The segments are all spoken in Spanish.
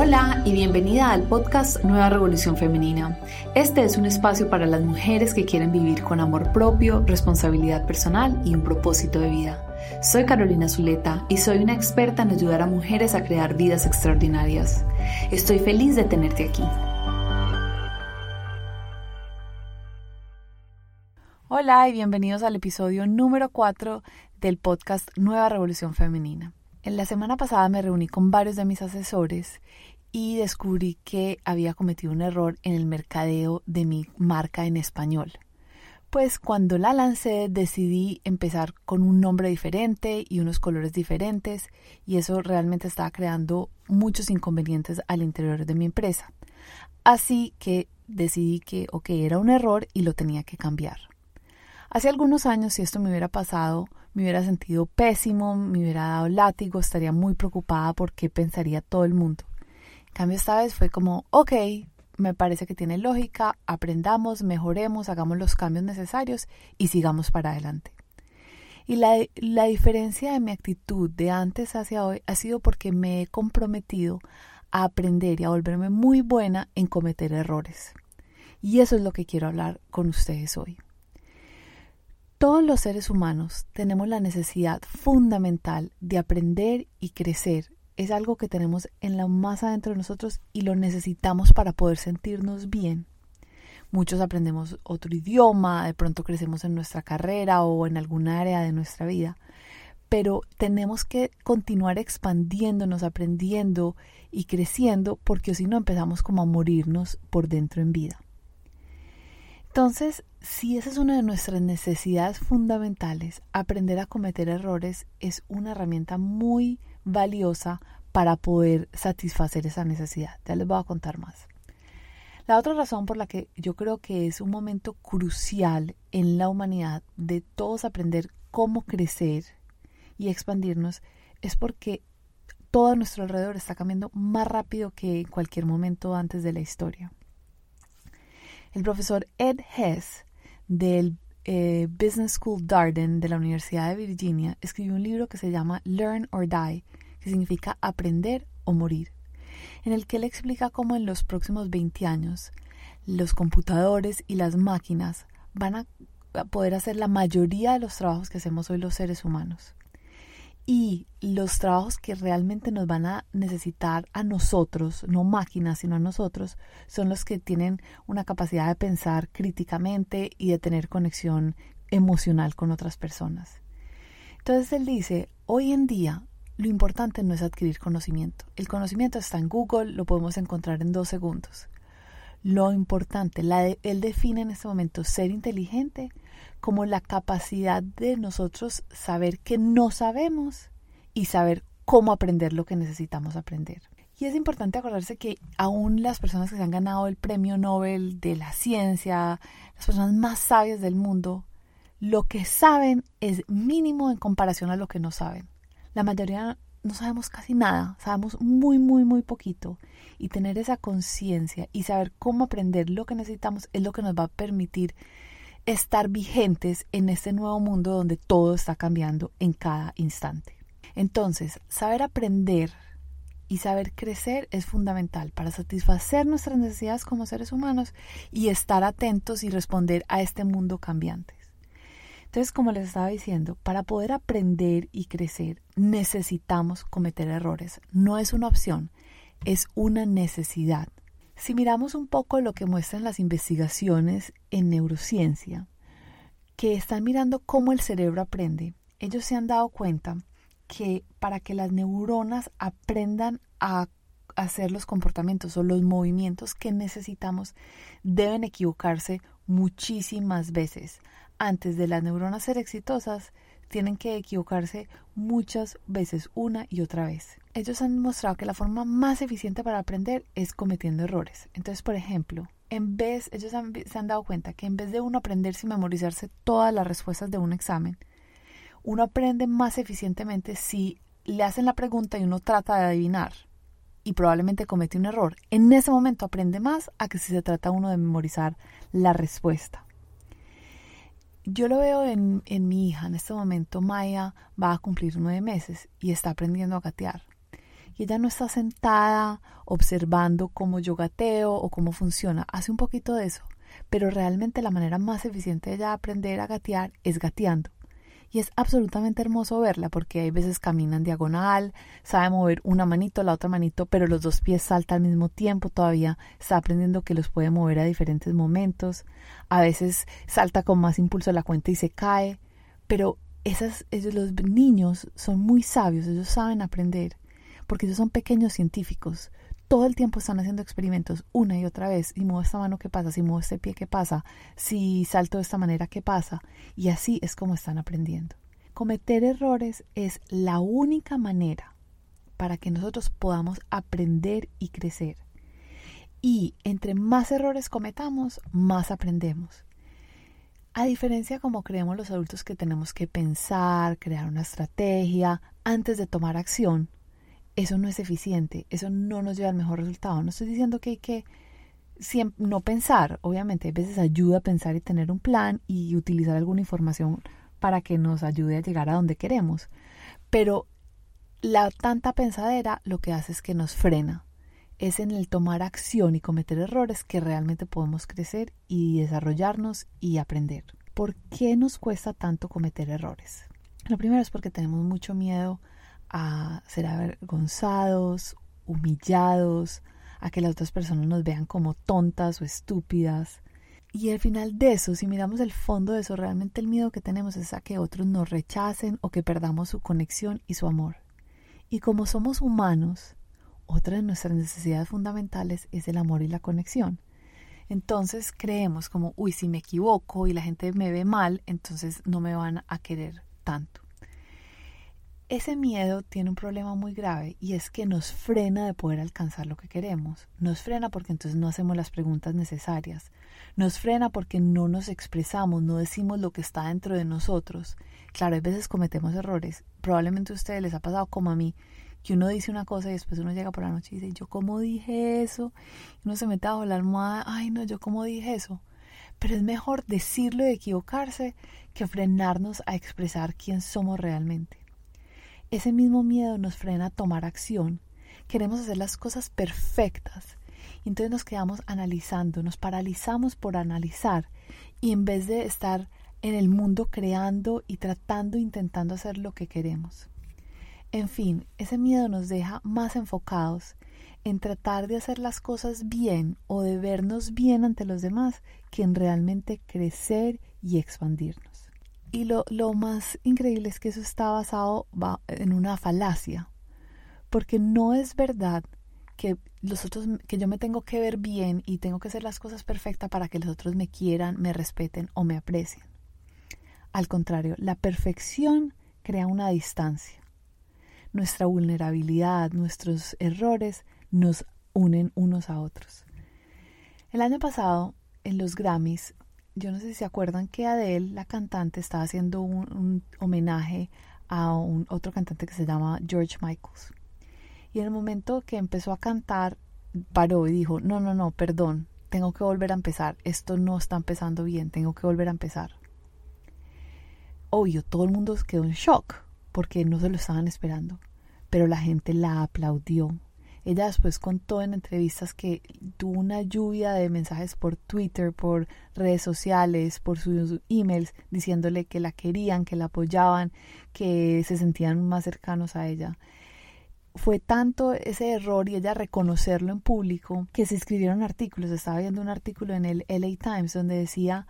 Hola y bienvenida al podcast Nueva Revolución Femenina. Este es un espacio para las mujeres que quieren vivir con amor propio, responsabilidad personal y un propósito de vida. Soy Carolina Zuleta y soy una experta en ayudar a mujeres a crear vidas extraordinarias. Estoy feliz de tenerte aquí. Hola y bienvenidos al episodio número 4 del podcast Nueva Revolución Femenina. En la semana pasada me reuní con varios de mis asesores y descubrí que había cometido un error en el mercadeo de mi marca en español. Pues cuando la lancé decidí empezar con un nombre diferente y unos colores diferentes y eso realmente estaba creando muchos inconvenientes al interior de mi empresa. Así que decidí que, ok, era un error y lo tenía que cambiar. Hace algunos años, si esto me hubiera pasado, me hubiera sentido pésimo, me hubiera dado látigo, estaría muy preocupada por qué pensaría todo el mundo. En cambio, esta vez fue como, ok, me parece que tiene lógica, aprendamos, mejoremos, hagamos los cambios necesarios y sigamos para adelante. Y la, la diferencia de mi actitud de antes hacia hoy ha sido porque me he comprometido a aprender y a volverme muy buena en cometer errores. Y eso es lo que quiero hablar con ustedes hoy. Todos los seres humanos tenemos la necesidad fundamental de aprender y crecer. Es algo que tenemos en la más adentro de nosotros y lo necesitamos para poder sentirnos bien. Muchos aprendemos otro idioma, de pronto crecemos en nuestra carrera o en alguna área de nuestra vida, pero tenemos que continuar expandiéndonos, aprendiendo y creciendo porque si no empezamos como a morirnos por dentro en vida. Entonces, si esa es una de nuestras necesidades fundamentales, aprender a cometer errores es una herramienta muy valiosa para poder satisfacer esa necesidad. Ya les voy a contar más. La otra razón por la que yo creo que es un momento crucial en la humanidad de todos aprender cómo crecer y expandirnos es porque todo a nuestro alrededor está cambiando más rápido que en cualquier momento antes de la historia. El profesor Ed Hess del eh, Business School Darden de la Universidad de Virginia escribió un libro que se llama Learn or Die, que significa aprender o morir, en el que él explica cómo en los próximos 20 años los computadores y las máquinas van a poder hacer la mayoría de los trabajos que hacemos hoy los seres humanos y los trabajos que realmente nos van a necesitar a nosotros, no máquinas, sino a nosotros, son los que tienen una capacidad de pensar críticamente y de tener conexión emocional con otras personas. Entonces él dice, hoy en día lo importante no es adquirir conocimiento. El conocimiento está en Google, lo podemos encontrar en dos segundos. Lo importante, él define en este momento ser inteligente como la capacidad de nosotros saber que no sabemos y saber cómo aprender lo que necesitamos aprender. Y es importante acordarse que aún las personas que se han ganado el premio Nobel de la ciencia, las personas más sabias del mundo, lo que saben es mínimo en comparación a lo que no saben. La mayoría no sabemos casi nada, sabemos muy, muy, muy poquito. Y tener esa conciencia y saber cómo aprender lo que necesitamos es lo que nos va a permitir estar vigentes en este nuevo mundo donde todo está cambiando en cada instante. Entonces, saber aprender y saber crecer es fundamental para satisfacer nuestras necesidades como seres humanos y estar atentos y responder a este mundo cambiante. Entonces, como les estaba diciendo, para poder aprender y crecer necesitamos cometer errores. No es una opción, es una necesidad. Si miramos un poco lo que muestran las investigaciones en neurociencia, que están mirando cómo el cerebro aprende, ellos se han dado cuenta que para que las neuronas aprendan a hacer los comportamientos o los movimientos que necesitamos, deben equivocarse muchísimas veces. Antes de las neuronas ser exitosas, tienen que equivocarse muchas veces, una y otra vez. Ellos han mostrado que la forma más eficiente para aprender es cometiendo errores. Entonces, por ejemplo, en vez, ellos se han dado cuenta que en vez de uno aprenderse y memorizarse todas las respuestas de un examen, uno aprende más eficientemente si le hacen la pregunta y uno trata de adivinar y probablemente comete un error. En ese momento aprende más a que si se trata uno de memorizar la respuesta. Yo lo veo en, en mi hija. En este momento Maya va a cumplir nueve meses y está aprendiendo a gatear. y ella no está sentada observando cómo yo gateo o cómo funciona, hace un poquito de eso, pero realmente la manera más eficiente de ella aprender a gatear es gateando. Y es absolutamente hermoso verla porque hay veces camina en diagonal, sabe mover una manito, la otra manito, pero los dos pies saltan al mismo tiempo, todavía está aprendiendo que los puede mover a diferentes momentos. A veces salta con más impulso la cuenta y se cae, pero esas, ellos, los niños son muy sabios, ellos saben aprender, porque ellos son pequeños científicos. Todo el tiempo están haciendo experimentos una y otra vez. Si muevo esta mano, ¿qué pasa? Si muevo este pie, ¿qué pasa? Si salto de esta manera, ¿qué pasa? Y así es como están aprendiendo. Cometer errores es la única manera para que nosotros podamos aprender y crecer. Y entre más errores cometamos, más aprendemos. A diferencia como creemos los adultos que tenemos que pensar, crear una estrategia antes de tomar acción, eso no es eficiente, eso no nos lleva al mejor resultado. No estoy diciendo que hay que no pensar, obviamente a veces ayuda a pensar y tener un plan y utilizar alguna información para que nos ayude a llegar a donde queremos, pero la tanta pensadera lo que hace es que nos frena. Es en el tomar acción y cometer errores que realmente podemos crecer y desarrollarnos y aprender. ¿Por qué nos cuesta tanto cometer errores? Lo primero es porque tenemos mucho miedo a ser avergonzados, humillados, a que las otras personas nos vean como tontas o estúpidas. Y al final de eso, si miramos el fondo de eso, realmente el miedo que tenemos es a que otros nos rechacen o que perdamos su conexión y su amor. Y como somos humanos, otra de nuestras necesidades fundamentales es el amor y la conexión. Entonces creemos como, uy, si me equivoco y la gente me ve mal, entonces no me van a querer tanto. Ese miedo tiene un problema muy grave y es que nos frena de poder alcanzar lo que queremos. Nos frena porque entonces no hacemos las preguntas necesarias. Nos frena porque no nos expresamos, no decimos lo que está dentro de nosotros. Claro, a veces cometemos errores. Probablemente a ustedes les ha pasado como a mí, que uno dice una cosa y después uno llega por la noche y dice, yo cómo dije eso. Uno se mete bajo la almohada, ay no, yo cómo dije eso. Pero es mejor decirlo y equivocarse que frenarnos a expresar quién somos realmente. Ese mismo miedo nos frena a tomar acción. Queremos hacer las cosas perfectas. Entonces nos quedamos analizando, nos paralizamos por analizar. Y en vez de estar en el mundo creando y tratando, intentando hacer lo que queremos. En fin, ese miedo nos deja más enfocados en tratar de hacer las cosas bien o de vernos bien ante los demás que en realmente crecer y expandirnos. Y lo, lo más increíble es que eso está basado en una falacia, porque no es verdad que los otros, que yo me tengo que ver bien y tengo que hacer las cosas perfectas para que los otros me quieran, me respeten o me aprecien. Al contrario, la perfección crea una distancia. Nuestra vulnerabilidad, nuestros errores nos unen unos a otros. El año pasado, en los Grammys, yo no sé si se acuerdan que Adele, la cantante, estaba haciendo un, homenaje a un otro cantante que se llama George Michaels. Y en el momento que empezó a cantar, paró y dijo, no, no, no, perdón, tengo que volver a empezar, esto no está empezando bien, tengo que volver a empezar. Obvio, todo el mundo quedó en shock porque no se lo estaban esperando, pero la gente la aplaudió, ella después contó en entrevistas que tuvo una lluvia de mensajes por Twitter, por redes sociales, por sus emails, diciéndole que la querían, que la apoyaban, que se sentían más cercanos a ella. Fue tanto ese error y ella reconocerlo en público que se escribieron artículos. Estaba viendo un artículo en el LA Times donde decía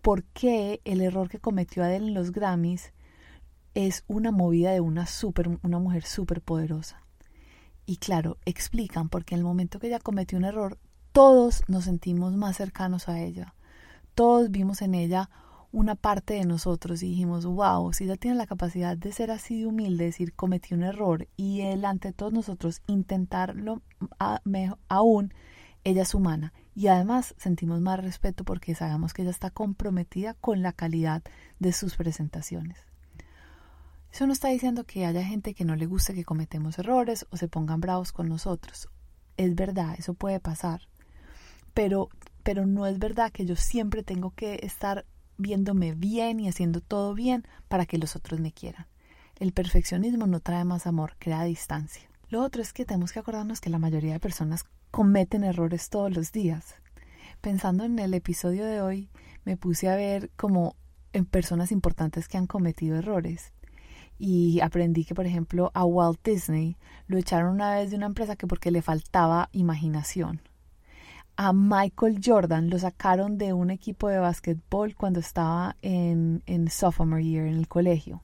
por qué el error que cometió Adele en los Grammys es una movida de una super, una mujer súper poderosa. Y claro, explican porque en el momento que ella cometió un error, todos nos sentimos más cercanos a ella. Todos vimos en ella una parte de nosotros y dijimos, wow, si ella tiene la capacidad de ser así de humilde, decir cometí un error y delante de todos nosotros intentarlo aún, ella es humana. Y además sentimos más respeto porque sabemos que ella está comprometida con la calidad de sus presentaciones. Eso no está diciendo que haya gente que no le guste que cometemos errores o se pongan bravos con nosotros. Es verdad, eso puede pasar. Pero, pero no es verdad que yo siempre tengo que estar viéndome bien y haciendo todo bien para que los otros me quieran. El perfeccionismo no trae más amor, crea distancia. Lo otro es que tenemos que acordarnos que la mayoría de personas cometen errores todos los días. Pensando en el episodio de hoy, me puse a ver como en personas importantes que han cometido errores. Y aprendí que, por ejemplo, a Walt Disney lo echaron una vez de una empresa que porque le faltaba imaginación. A Michael Jordan lo sacaron de un equipo de básquetbol cuando estaba en, en sophomore year en el colegio.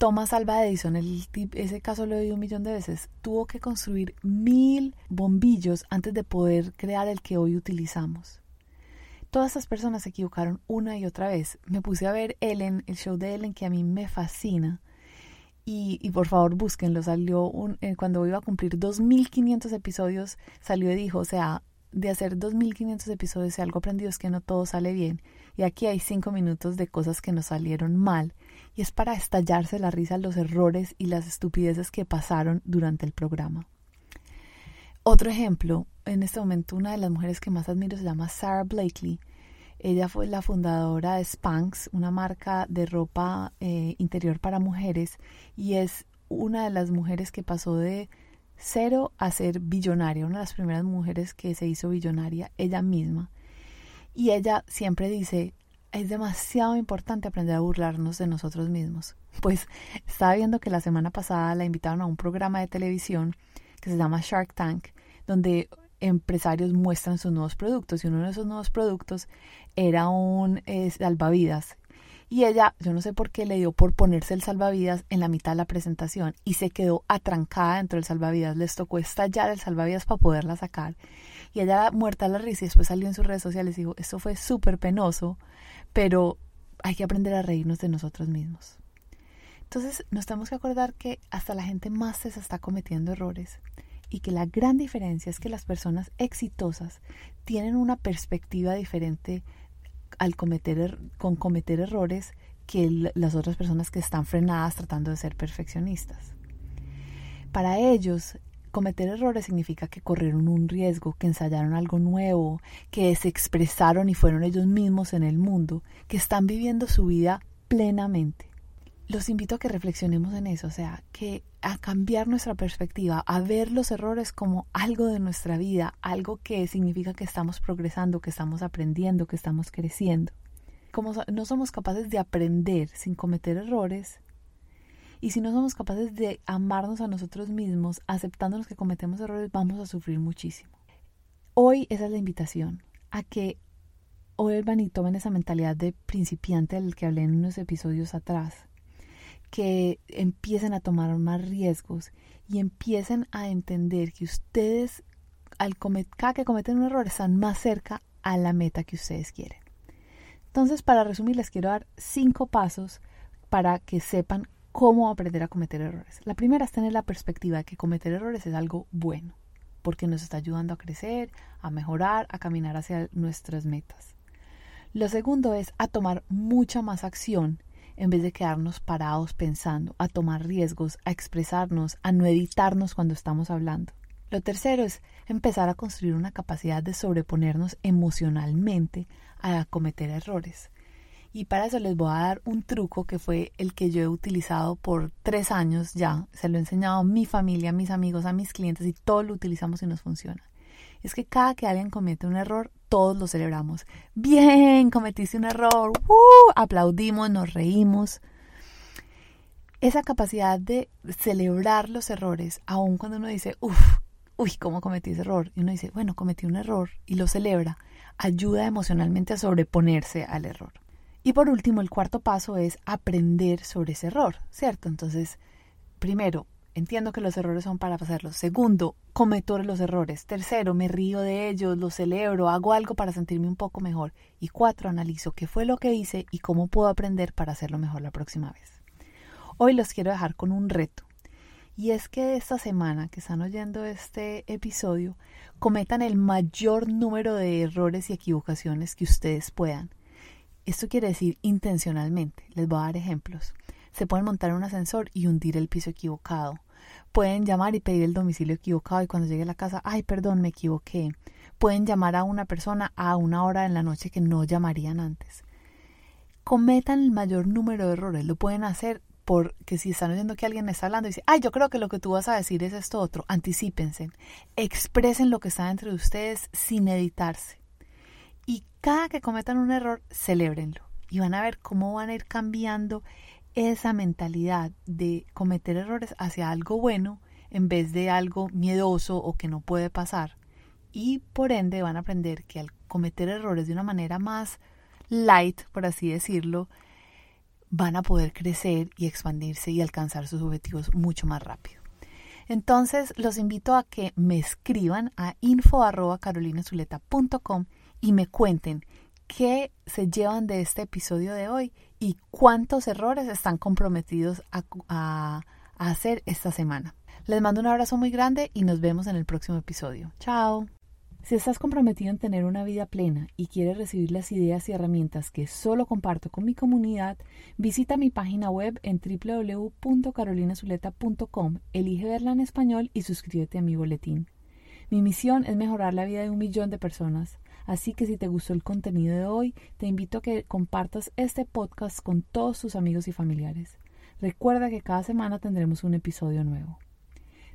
Thomas Alva Edison, ese caso lo he un millón de veces, tuvo que construir mil bombillos antes de poder crear el que hoy utilizamos. Todas esas personas se equivocaron una y otra vez. Me puse a ver Ellen, el show de Ellen, que a mí me fascina. Y, por favor búsquenlo. Salió un, eh, cuando iba a cumplir 2.500 episodios, salió y dijo, o sea, de hacer 2.500 episodios, si algo aprendido es que no todo sale bien. Y aquí hay cinco minutos de cosas que nos salieron mal. Y es para estallarse la risa los errores y las estupideces que pasaron durante el programa. Otro ejemplo, en este momento una de las mujeres que más admiro se llama Sarah Blakely. Ella fue la fundadora de Spanx, una marca de ropa eh, interior para mujeres, y es una de las mujeres que pasó de cero a ser billonaria, una de las primeras mujeres que se hizo billonaria ella misma. Y ella siempre dice, es demasiado importante aprender a burlarnos de nosotros mismos. Pues estaba viendo que la semana pasada la invitaron a un programa de televisión que se llama Shark Tank, donde empresarios muestran sus nuevos productos y uno de esos nuevos productos era un eh, salvavidas y ella, yo no sé por qué le dio por ponerse el salvavidas en la mitad de la presentación y se quedó atrancada dentro del salvavidas. Les tocó estallar el salvavidas para poderla sacar. Y ella muerta la risa y después salió en sus redes sociales y dijo, esto fue súper penoso, pero hay que aprender a reírnos de nosotros mismos. Entonces nos tenemos que acordar que hasta la gente más se está cometiendo errores y que la gran diferencia es que las personas exitosas tienen una perspectiva diferente al cometer, er, con cometer errores que las otras personas que están frenadas tratando de ser perfeccionistas. Para ellos, cometer errores significa que corrieron un riesgo, que ensayaron algo nuevo, que se expresaron y fueron ellos mismos en el mundo, que están viviendo su vida plenamente los invito a que reflexionemos en eso, o sea, que a cambiar nuestra perspectiva, a ver los errores como algo de nuestra vida, algo que significa que estamos progresando, que estamos aprendiendo, que estamos creciendo. Como no somos capaces de aprender sin cometer errores, y si no somos capaces de amarnos a nosotros mismos, aceptándonos que cometemos errores, vamos a sufrir muchísimo. Hoy esa es la invitación, a que vuelvan y tomen esa mentalidad de principiante del que hablé en unos episodios atrás que empiecen a tomar más riesgos y empiecen a entender que ustedes, al cada que cometen un error, están más cerca a la meta que ustedes quieren. Entonces, para resumir, les quiero dar cinco pasos para que sepan cómo aprender a cometer errores. La primera es tener la perspectiva de que cometer errores es algo bueno, porque nos está ayudando a crecer, a mejorar, a caminar hacia nuestras metas. Lo segundo es a tomar mucha más acción en vez de quedarnos parados pensando, a tomar riesgos, a expresarnos, a no editarnos cuando estamos hablando. Lo tercero es empezar a construir una capacidad de sobreponernos emocionalmente a cometer errores. Y para eso les voy a dar un truco que fue el que yo he utilizado por tres años ya. Se lo he enseñado a mi familia, a mis amigos, a mis clientes y todos lo utilizamos y nos funciona. Es que cada que alguien comete un error, todos lo celebramos. Bien, cometiste un error, ¡Uh! aplaudimos, nos reímos. Esa capacidad de celebrar los errores, aun cuando uno dice, uff, uy, ¿cómo cometí ese error? Y uno dice, bueno, cometí un error y lo celebra, ayuda emocionalmente a sobreponerse al error. Y por último, el cuarto paso es aprender sobre ese error, ¿cierto? Entonces, primero, Entiendo que los errores son para pasarlos. Segundo, cometo los errores. Tercero, me río de ellos, los celebro, hago algo para sentirme un poco mejor. Y cuatro, analizo qué fue lo que hice y cómo puedo aprender para hacerlo mejor la próxima vez. Hoy los quiero dejar con un reto. Y es que esta semana que están oyendo este episodio, cometan el mayor número de errores y equivocaciones que ustedes puedan. Esto quiere decir intencionalmente. Les voy a dar ejemplos. Se pueden montar un ascensor y hundir el piso equivocado. Pueden llamar y pedir el domicilio equivocado y cuando llegue a la casa, ay, perdón, me equivoqué. Pueden llamar a una persona a una hora en la noche que no llamarían antes. Cometan el mayor número de errores. Lo pueden hacer porque si están oyendo que alguien está hablando y dice, ay, yo creo que lo que tú vas a decir es esto otro, anticípense, expresen lo que está entre ustedes sin editarse. Y cada que cometan un error, celébrenlo. Y van a ver cómo van a ir cambiando esa mentalidad de cometer errores hacia algo bueno en vez de algo miedoso o que no puede pasar. Y por ende van a aprender que al cometer errores de una manera más light, por así decirlo, van a poder crecer y expandirse y alcanzar sus objetivos mucho más rápido. Entonces los invito a que me escriban a info.carolinazuleta.com y me cuenten qué se llevan de este episodio de hoy y cuántos errores están comprometidos a, hacer esta semana. Les mando un abrazo muy grande y nos vemos en el próximo episodio. Chao. Si estás comprometido en tener una vida plena y quieres recibir las ideas y herramientas que solo comparto con mi comunidad, visita mi página web en www.carolinazuleta.com, elige verla en español y suscríbete a mi boletín. Mi misión es mejorar la vida de un millón de personas, así que si te gustó el contenido de hoy, te invito a que compartas este podcast con todos tus amigos y familiares. Recuerda que cada semana tendremos un episodio nuevo.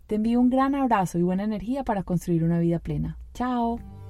Te envío un gran abrazo y buena energía para construir una vida plena. Chao.